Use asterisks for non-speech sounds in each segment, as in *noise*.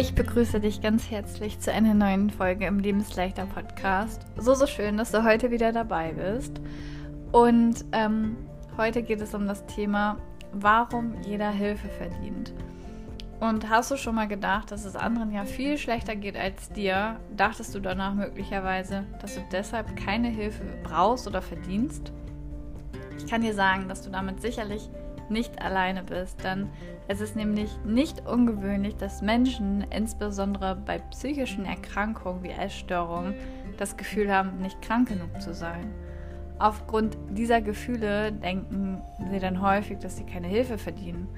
Ich begrüße dich ganz herzlich zu einer neuen Folge im Lebensleichter Podcast. So, so schön, dass du heute wieder dabei bist. Und ähm, heute geht es um das Thema, warum jeder Hilfe verdient. Und hast du schon mal gedacht, dass es anderen ja viel schlechter geht als dir? Dachtest du danach möglicherweise, dass du deshalb keine Hilfe brauchst oder verdienst? Ich kann dir sagen, dass du damit sicherlich nicht alleine bist, denn es ist nämlich nicht ungewöhnlich, dass Menschen, insbesondere bei psychischen Erkrankungen wie Essstörungen, das Gefühl haben, nicht krank genug zu sein. Aufgrund dieser Gefühle denken sie dann häufig, dass sie keine Hilfe verdienen.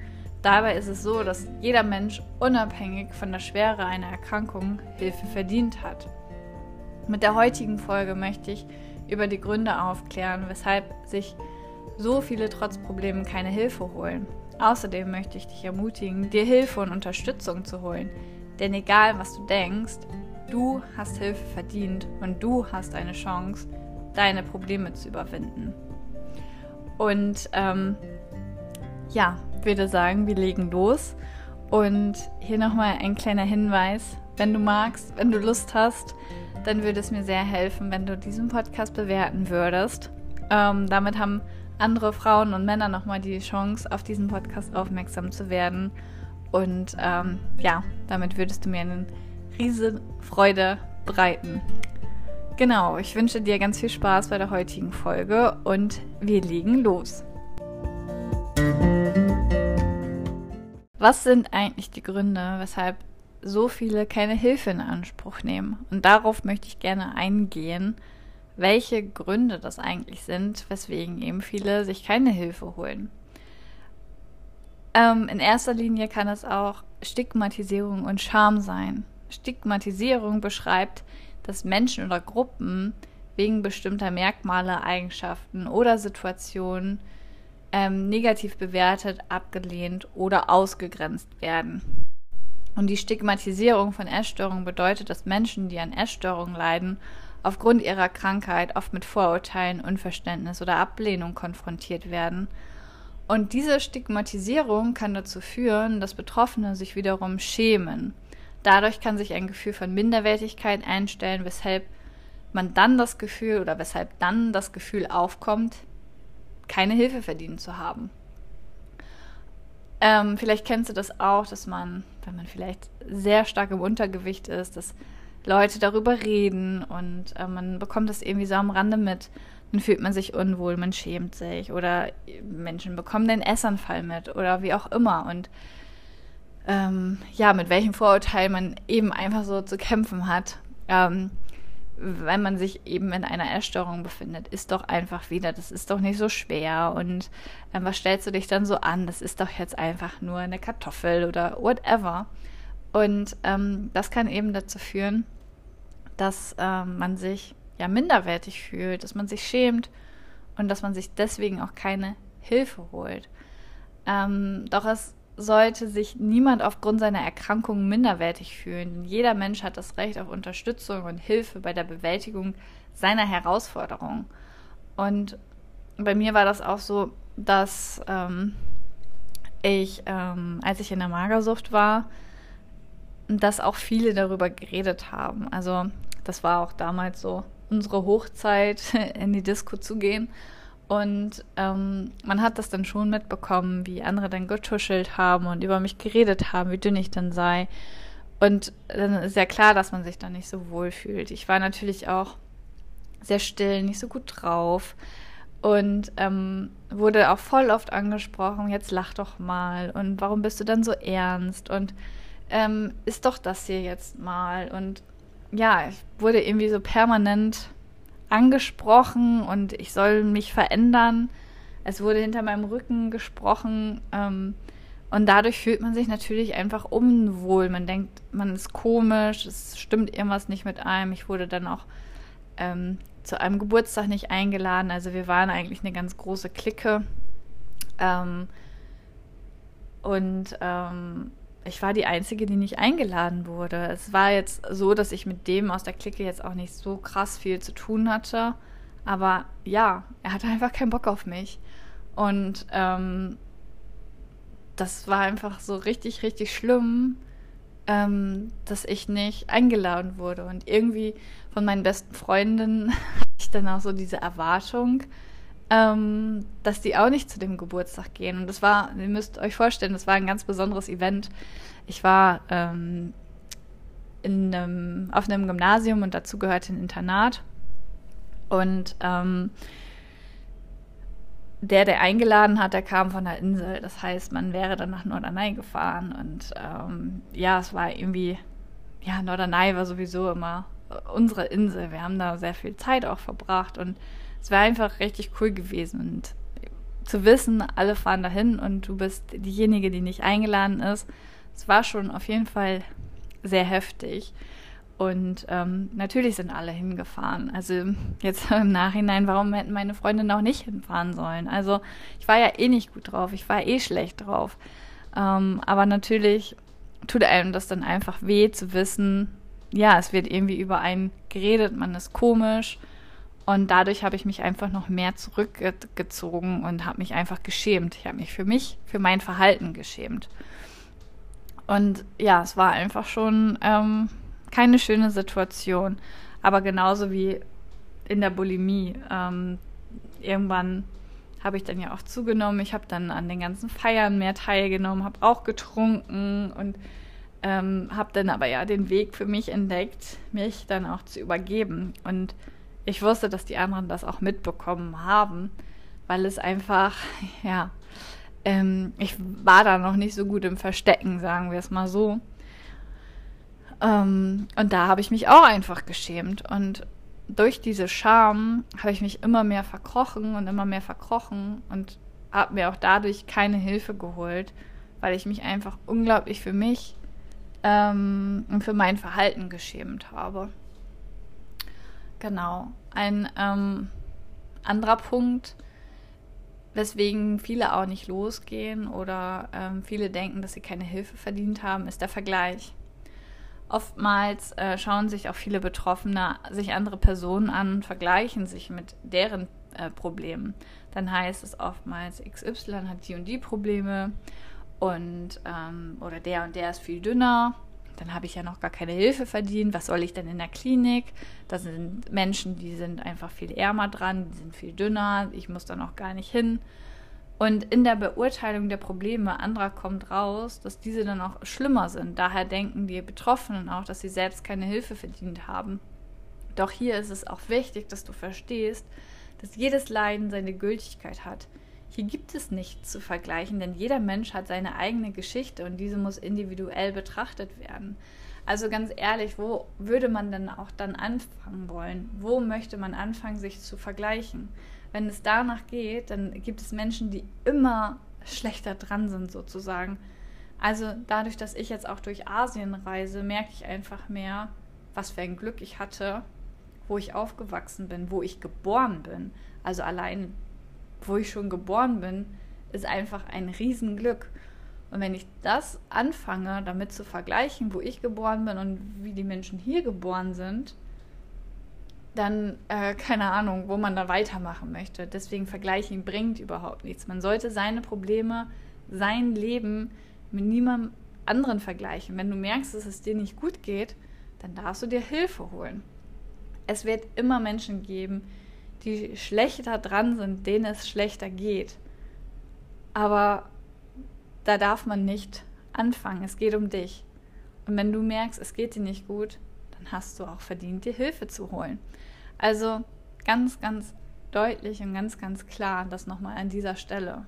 Dabei ist es so, dass jeder Mensch unabhängig von der Schwere einer Erkrankung Hilfe verdient hat. Mit der heutigen Folge möchte ich über die Gründe aufklären, weshalb sich so viele trotz Problemen keine Hilfe holen. Außerdem möchte ich dich ermutigen, dir Hilfe und Unterstützung zu holen. Denn egal was du denkst, du hast Hilfe verdient und du hast eine Chance, deine Probleme zu überwinden. Und ähm, ja, würde sagen, wir legen los. Und hier nochmal ein kleiner Hinweis. Wenn du magst, wenn du Lust hast, dann würde es mir sehr helfen, wenn du diesen Podcast bewerten würdest. Ähm, damit haben andere Frauen und Männer nochmal die Chance, auf diesen Podcast aufmerksam zu werden. Und ähm, ja, damit würdest du mir eine riesen Freude bereiten. Genau, ich wünsche dir ganz viel Spaß bei der heutigen Folge und wir legen los. Was sind eigentlich die Gründe, weshalb so viele keine Hilfe in Anspruch nehmen? Und darauf möchte ich gerne eingehen welche Gründe das eigentlich sind, weswegen eben viele sich keine Hilfe holen. Ähm, in erster Linie kann es auch Stigmatisierung und Scham sein. Stigmatisierung beschreibt, dass Menschen oder Gruppen wegen bestimmter Merkmale, Eigenschaften oder Situationen ähm, negativ bewertet, abgelehnt oder ausgegrenzt werden. Und die Stigmatisierung von Essstörungen bedeutet, dass Menschen, die an Essstörungen leiden aufgrund ihrer Krankheit oft mit Vorurteilen, Unverständnis oder Ablehnung konfrontiert werden. Und diese Stigmatisierung kann dazu führen, dass Betroffene sich wiederum schämen. Dadurch kann sich ein Gefühl von Minderwertigkeit einstellen, weshalb man dann das Gefühl oder weshalb dann das Gefühl aufkommt, keine Hilfe verdient zu haben. Ähm, vielleicht kennst du das auch, dass man, wenn man vielleicht sehr stark im Untergewicht ist, dass Leute darüber reden und äh, man bekommt das irgendwie so am Rande mit. Dann fühlt man sich unwohl, man schämt sich oder Menschen bekommen den Essanfall mit oder wie auch immer. Und ähm, ja, mit welchem Vorurteil man eben einfach so zu kämpfen hat, ähm, wenn man sich eben in einer Essstörung befindet, ist doch einfach wieder, das ist doch nicht so schwer und ähm, was stellst du dich dann so an? Das ist doch jetzt einfach nur eine Kartoffel oder whatever. Und ähm, das kann eben dazu führen, dass ähm, man sich ja minderwertig fühlt, dass man sich schämt und dass man sich deswegen auch keine Hilfe holt. Ähm, doch es sollte sich niemand aufgrund seiner Erkrankung minderwertig fühlen. Jeder Mensch hat das Recht auf Unterstützung und Hilfe bei der Bewältigung seiner Herausforderungen. Und bei mir war das auch so, dass ähm, ich, ähm, als ich in der Magersucht war, dass auch viele darüber geredet haben. Also das war auch damals so unsere Hochzeit, *laughs* in die Disco zu gehen. Und ähm, man hat das dann schon mitbekommen, wie andere dann getuschelt haben und über mich geredet haben, wie dünn ich dann sei. Und dann ist ja klar, dass man sich dann nicht so wohl fühlt. Ich war natürlich auch sehr still, nicht so gut drauf und ähm, wurde auch voll oft angesprochen, jetzt lach doch mal und warum bist du dann so ernst und ähm, ist doch das hier jetzt mal. Und ja, ich wurde irgendwie so permanent angesprochen und ich soll mich verändern. Es wurde hinter meinem Rücken gesprochen. Ähm, und dadurch fühlt man sich natürlich einfach unwohl. Man denkt, man ist komisch, es stimmt irgendwas nicht mit einem. Ich wurde dann auch ähm, zu einem Geburtstag nicht eingeladen. Also wir waren eigentlich eine ganz große Clique. Ähm, und ähm, ich war die Einzige, die nicht eingeladen wurde. Es war jetzt so, dass ich mit dem aus der Clique jetzt auch nicht so krass viel zu tun hatte. Aber ja, er hatte einfach keinen Bock auf mich. Und ähm, das war einfach so richtig, richtig schlimm, ähm, dass ich nicht eingeladen wurde. Und irgendwie von meinen besten Freundinnen *laughs* hatte ich dann auch so diese Erwartung, ähm, dass die auch nicht zu dem Geburtstag gehen. Und das war, ihr müsst euch vorstellen, das war ein ganz besonderes Event. Ich war ähm, in einem, auf einem Gymnasium und dazu gehörte ein Internat. Und ähm, der, der eingeladen hat, der kam von der Insel. Das heißt, man wäre dann nach Norderney gefahren. Und ähm, ja, es war irgendwie, ja, Norderney war sowieso immer unsere Insel. Wir haben da sehr viel Zeit auch verbracht und es wäre einfach richtig cool gewesen. Und zu wissen, alle fahren dahin und du bist diejenige, die nicht eingeladen ist, es war schon auf jeden Fall sehr heftig. Und ähm, natürlich sind alle hingefahren. Also jetzt *laughs* im Nachhinein, warum hätten meine Freunde noch nicht hinfahren sollen? Also ich war ja eh nicht gut drauf, ich war eh schlecht drauf. Ähm, aber natürlich tut einem das dann einfach weh zu wissen, ja, es wird irgendwie über einen geredet, man ist komisch. Und dadurch habe ich mich einfach noch mehr zurückgezogen und habe mich einfach geschämt. Ich habe mich für mich, für mein Verhalten geschämt. Und ja, es war einfach schon ähm, keine schöne Situation. Aber genauso wie in der Bulimie. Ähm, irgendwann habe ich dann ja auch zugenommen. Ich habe dann an den ganzen Feiern mehr teilgenommen, habe auch getrunken und ähm, habe dann aber ja den Weg für mich entdeckt, mich dann auch zu übergeben. Und ich wusste, dass die anderen das auch mitbekommen haben, weil es einfach, *laughs* ja, ähm, ich war da noch nicht so gut im Verstecken, sagen wir es mal so. Ähm, und da habe ich mich auch einfach geschämt. Und durch diese Scham habe ich mich immer mehr verkrochen und immer mehr verkrochen und habe mir auch dadurch keine Hilfe geholt, weil ich mich einfach unglaublich für mich ähm, und für mein Verhalten geschämt habe. Genau. Ein ähm, anderer Punkt, weswegen viele auch nicht losgehen oder ähm, viele denken, dass sie keine Hilfe verdient haben, ist der Vergleich. Oftmals äh, schauen sich auch viele Betroffene sich andere Personen an und vergleichen sich mit deren äh, Problemen. Dann heißt es oftmals, XY hat die und die Probleme und ähm, oder der und der ist viel dünner. Dann habe ich ja noch gar keine Hilfe verdient. Was soll ich denn in der Klinik? Da sind Menschen, die sind einfach viel ärmer dran, die sind viel dünner. Ich muss da noch gar nicht hin. Und in der Beurteilung der Probleme anderer kommt raus, dass diese dann auch schlimmer sind. Daher denken die Betroffenen auch, dass sie selbst keine Hilfe verdient haben. Doch hier ist es auch wichtig, dass du verstehst, dass jedes Leiden seine Gültigkeit hat. Hier gibt es nichts zu vergleichen, denn jeder Mensch hat seine eigene Geschichte und diese muss individuell betrachtet werden. Also ganz ehrlich, wo würde man denn auch dann anfangen wollen? Wo möchte man anfangen, sich zu vergleichen? wenn es danach geht, dann gibt es Menschen, die immer schlechter dran sind sozusagen. Also dadurch, dass ich jetzt auch durch Asien reise, merke ich einfach mehr, was für ein Glück ich hatte, wo ich aufgewachsen bin, wo ich geboren bin. Also allein, wo ich schon geboren bin, ist einfach ein Riesenglück. Und wenn ich das anfange, damit zu vergleichen, wo ich geboren bin und wie die Menschen hier geboren sind, dann äh, keine Ahnung, wo man da weitermachen möchte. Deswegen vergleichen bringt überhaupt nichts. Man sollte seine Probleme, sein Leben mit niemandem anderen vergleichen. Wenn du merkst, dass es dir nicht gut geht, dann darfst du dir Hilfe holen. Es wird immer Menschen geben, die schlechter dran sind, denen es schlechter geht. Aber da darf man nicht anfangen. Es geht um dich. Und wenn du merkst, es geht dir nicht gut, dann hast du auch verdient, dir Hilfe zu holen. Also ganz, ganz deutlich und ganz, ganz klar das nochmal an dieser Stelle.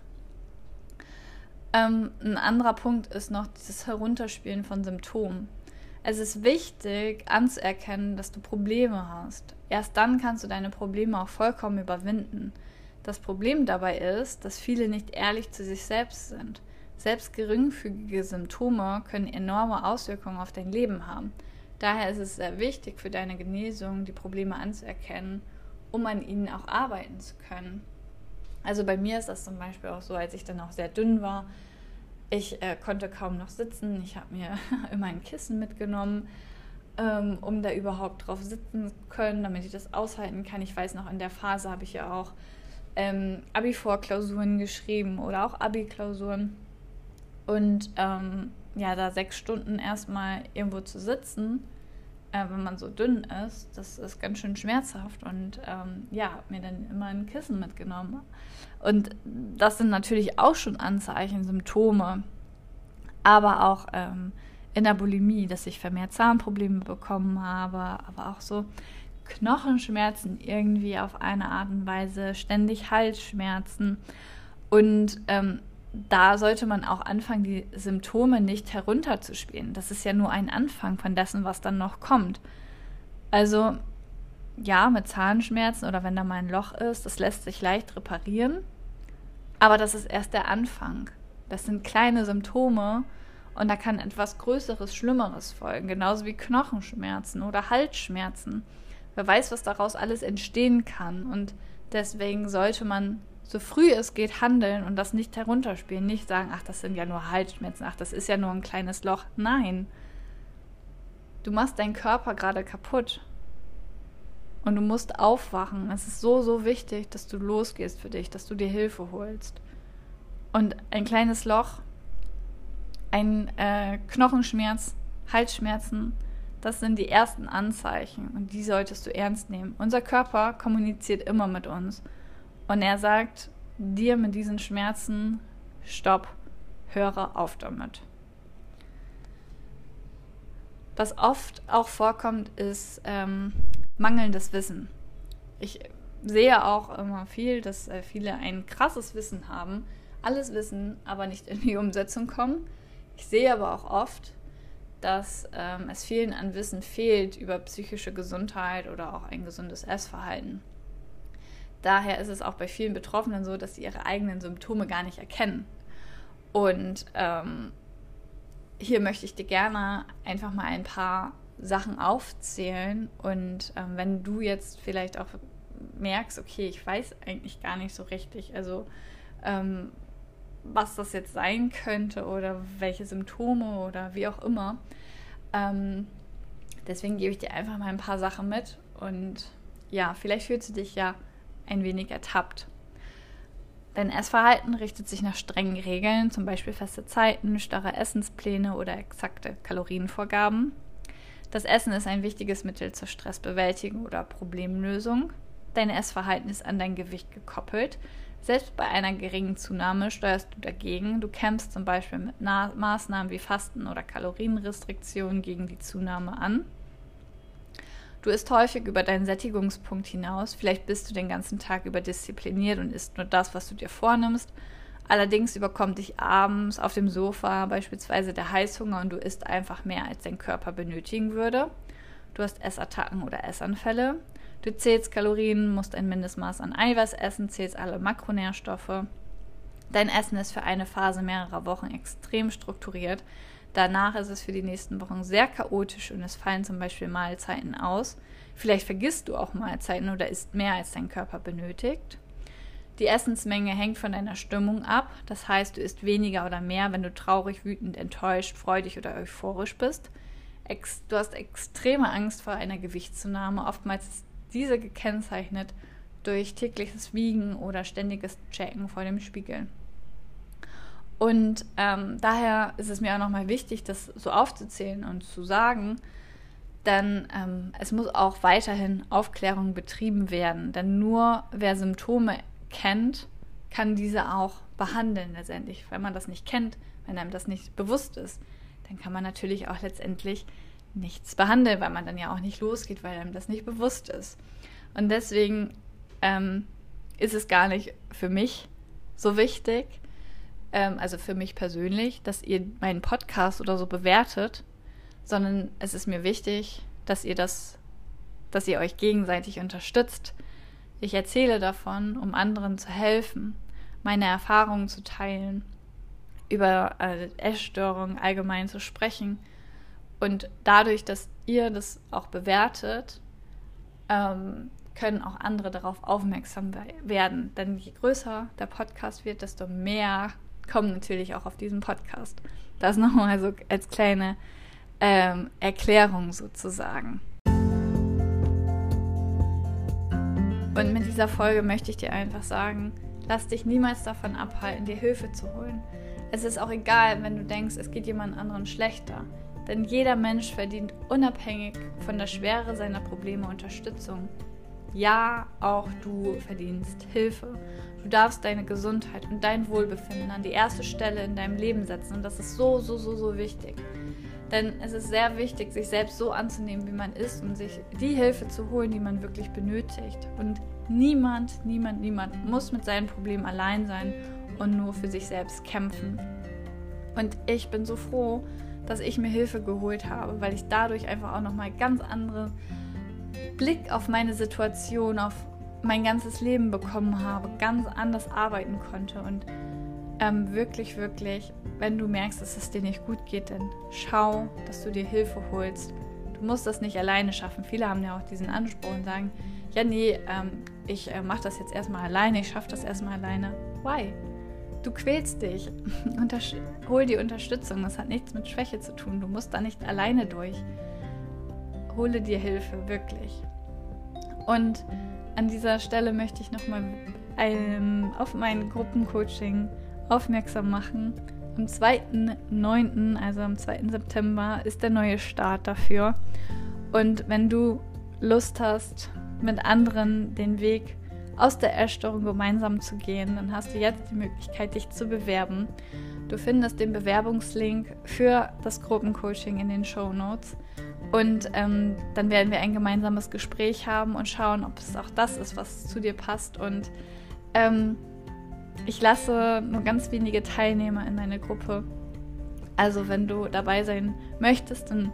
Ähm, ein anderer Punkt ist noch dieses Herunterspielen von Symptomen. Es ist wichtig anzuerkennen, dass du Probleme hast. Erst dann kannst du deine Probleme auch vollkommen überwinden. Das Problem dabei ist, dass viele nicht ehrlich zu sich selbst sind. Selbst geringfügige Symptome können enorme Auswirkungen auf dein Leben haben. Daher ist es sehr wichtig für deine Genesung, die Probleme anzuerkennen, um an ihnen auch arbeiten zu können. Also bei mir ist das zum Beispiel auch so, als ich dann auch sehr dünn war. Ich äh, konnte kaum noch sitzen. Ich habe mir *laughs* immer ein Kissen mitgenommen, ähm, um da überhaupt drauf sitzen können, damit ich das aushalten kann. Ich weiß noch, in der Phase habe ich ja auch ähm, Abi-Vorklausuren geschrieben oder auch Abi-Klausuren. Und ähm, ja, da sechs Stunden erstmal irgendwo zu sitzen, äh, wenn man so dünn ist, das ist ganz schön schmerzhaft. Und ähm, ja, mir dann immer ein Kissen mitgenommen. Und das sind natürlich auch schon Anzeichen, Symptome. Aber auch ähm, in der Bulimie, dass ich vermehrt Zahnprobleme bekommen habe, aber auch so Knochenschmerzen irgendwie auf eine Art und Weise, ständig Halsschmerzen. Und ähm, da sollte man auch anfangen, die Symptome nicht herunterzuspielen. Das ist ja nur ein Anfang von dessen, was dann noch kommt. Also ja, mit Zahnschmerzen oder wenn da mal ein Loch ist, das lässt sich leicht reparieren. Aber das ist erst der Anfang. Das sind kleine Symptome und da kann etwas Größeres, Schlimmeres folgen. Genauso wie Knochenschmerzen oder Halsschmerzen. Wer weiß, was daraus alles entstehen kann. Und deswegen sollte man so früh es geht handeln und das nicht herunterspielen. Nicht sagen, ach, das sind ja nur Halsschmerzen, ach, das ist ja nur ein kleines Loch. Nein. Du machst deinen Körper gerade kaputt. Und du musst aufwachen. Es ist so, so wichtig, dass du losgehst für dich, dass du dir Hilfe holst. Und ein kleines Loch, ein äh, Knochenschmerz, Halsschmerzen, das sind die ersten Anzeichen und die solltest du ernst nehmen. Unser Körper kommuniziert immer mit uns. Und er sagt dir mit diesen Schmerzen, stopp, höre auf damit. Was oft auch vorkommt, ist ähm, mangelndes Wissen. Ich sehe auch immer viel, dass äh, viele ein krasses Wissen haben, alles wissen, aber nicht in die Umsetzung kommen. Ich sehe aber auch oft, dass ähm, es vielen an Wissen fehlt über psychische Gesundheit oder auch ein gesundes Essverhalten. Daher ist es auch bei vielen Betroffenen so, dass sie ihre eigenen Symptome gar nicht erkennen. Und ähm, hier möchte ich dir gerne einfach mal ein paar Sachen aufzählen. Und ähm, wenn du jetzt vielleicht auch merkst, okay, ich weiß eigentlich gar nicht so richtig, also ähm, was das jetzt sein könnte oder welche Symptome oder wie auch immer. Ähm, deswegen gebe ich dir einfach mal ein paar Sachen mit und ja, vielleicht fühlst du dich ja ein wenig ertappt. Dein Essverhalten richtet sich nach strengen Regeln, zum Beispiel feste Zeiten, starre Essenspläne oder exakte Kalorienvorgaben. Das Essen ist ein wichtiges Mittel zur Stressbewältigung oder Problemlösung. Dein Essverhalten ist an dein Gewicht gekoppelt. Selbst bei einer geringen Zunahme steuerst du dagegen. Du kämpfst zum Beispiel mit Na Maßnahmen wie Fasten oder Kalorienrestriktionen gegen die Zunahme an. Du isst häufig über deinen Sättigungspunkt hinaus. Vielleicht bist du den ganzen Tag über diszipliniert und isst nur das, was du dir vornimmst. Allerdings überkommt dich abends auf dem Sofa beispielsweise der Heißhunger und du isst einfach mehr, als dein Körper benötigen würde. Du hast Essattacken oder Essanfälle. Du zählst Kalorien, musst ein Mindestmaß an Eiweiß essen, zählst alle Makronährstoffe. Dein Essen ist für eine Phase mehrerer Wochen extrem strukturiert. Danach ist es für die nächsten Wochen sehr chaotisch und es fallen zum Beispiel Mahlzeiten aus. Vielleicht vergisst du auch Mahlzeiten oder isst mehr, als dein Körper benötigt. Die Essensmenge hängt von deiner Stimmung ab. Das heißt, du isst weniger oder mehr, wenn du traurig, wütend, enttäuscht, freudig oder euphorisch bist. Ex du hast extreme Angst vor einer Gewichtszunahme. Oftmals ist diese gekennzeichnet durch tägliches Wiegen oder ständiges Checken vor dem Spiegel. Und ähm, daher ist es mir auch nochmal wichtig, das so aufzuzählen und zu sagen, denn ähm, es muss auch weiterhin Aufklärung betrieben werden. Denn nur wer Symptome kennt, kann diese auch behandeln letztendlich. Wenn man das nicht kennt, wenn einem das nicht bewusst ist, dann kann man natürlich auch letztendlich nichts behandeln, weil man dann ja auch nicht losgeht, weil einem das nicht bewusst ist. Und deswegen ähm, ist es gar nicht für mich so wichtig, ähm, also für mich persönlich, dass ihr meinen Podcast oder so bewertet, sondern es ist mir wichtig, dass ihr das, dass ihr euch gegenseitig unterstützt. Ich erzähle davon, um anderen zu helfen, meine Erfahrungen zu teilen, über äh, Essstörungen allgemein zu sprechen und dadurch, dass ihr das auch bewertet, ähm, können auch andere darauf aufmerksam werden. Denn je größer der Podcast wird, desto mehr kommen natürlich auch auf diesen Podcast. Das nochmal so als kleine ähm, Erklärung sozusagen. Und mit dieser Folge möchte ich dir einfach sagen, lass dich niemals davon abhalten, dir Hilfe zu holen. es ist auch egal, wenn du denkst, es geht jemand anderen schlechter. Denn jeder Mensch verdient unabhängig von der Schwere seiner Probleme Unterstützung. Ja, auch du verdienst Hilfe. Du darfst deine Gesundheit und dein Wohlbefinden an die erste Stelle in deinem Leben setzen. Und das ist so, so, so, so wichtig. Denn es ist sehr wichtig, sich selbst so anzunehmen, wie man ist und sich die Hilfe zu holen, die man wirklich benötigt. Und niemand, niemand, niemand muss mit seinen Problemen allein sein und nur für sich selbst kämpfen. Und ich bin so froh, dass ich mir Hilfe geholt habe, weil ich dadurch einfach auch nochmal ganz andere Blick auf meine Situation, auf mein ganzes Leben bekommen habe, ganz anders arbeiten konnte und ähm, wirklich, wirklich, wenn du merkst, dass es dir nicht gut geht, dann schau, dass du dir Hilfe holst. Du musst das nicht alleine schaffen. Viele haben ja auch diesen Anspruch und sagen, ja, nee, ähm, ich äh, mache das jetzt erstmal alleine, ich schaffe das erstmal alleine. Why? Du quälst dich. *laughs* Untersch hol die Unterstützung. Das hat nichts mit Schwäche zu tun. Du musst da nicht alleine durch. Hole dir Hilfe, wirklich. Und an dieser Stelle möchte ich nochmal ähm, auf mein Gruppencoaching aufmerksam machen. Am 2.9., also am 2. September, ist der neue Start dafür. Und wenn du Lust hast, mit anderen den Weg aus der Essstörung gemeinsam zu gehen, dann hast du jetzt die Möglichkeit, dich zu bewerben. Du findest den Bewerbungslink für das Gruppencoaching in den Show Notes. Und ähm, dann werden wir ein gemeinsames Gespräch haben und schauen, ob es auch das ist, was zu dir passt. Und ähm, ich lasse nur ganz wenige Teilnehmer in meine Gruppe. Also wenn du dabei sein möchtest, dann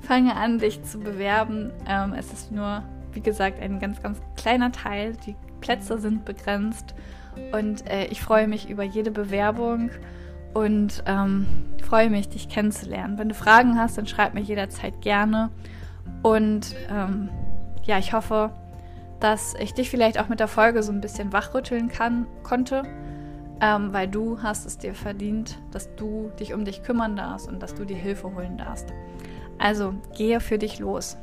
fange an, dich zu bewerben. Ähm, es ist nur, wie gesagt, ein ganz, ganz kleiner Teil. Die Plätze sind begrenzt und äh, ich freue mich über jede Bewerbung und ähm, freue mich, dich kennenzulernen. Wenn du Fragen hast, dann schreib mir jederzeit gerne und ähm, ja, ich hoffe, dass ich dich vielleicht auch mit der Folge so ein bisschen wachrütteln kann, konnte, ähm, weil du hast es dir verdient, dass du dich um dich kümmern darfst und dass du dir Hilfe holen darfst. Also gehe für dich los.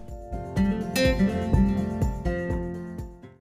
Musik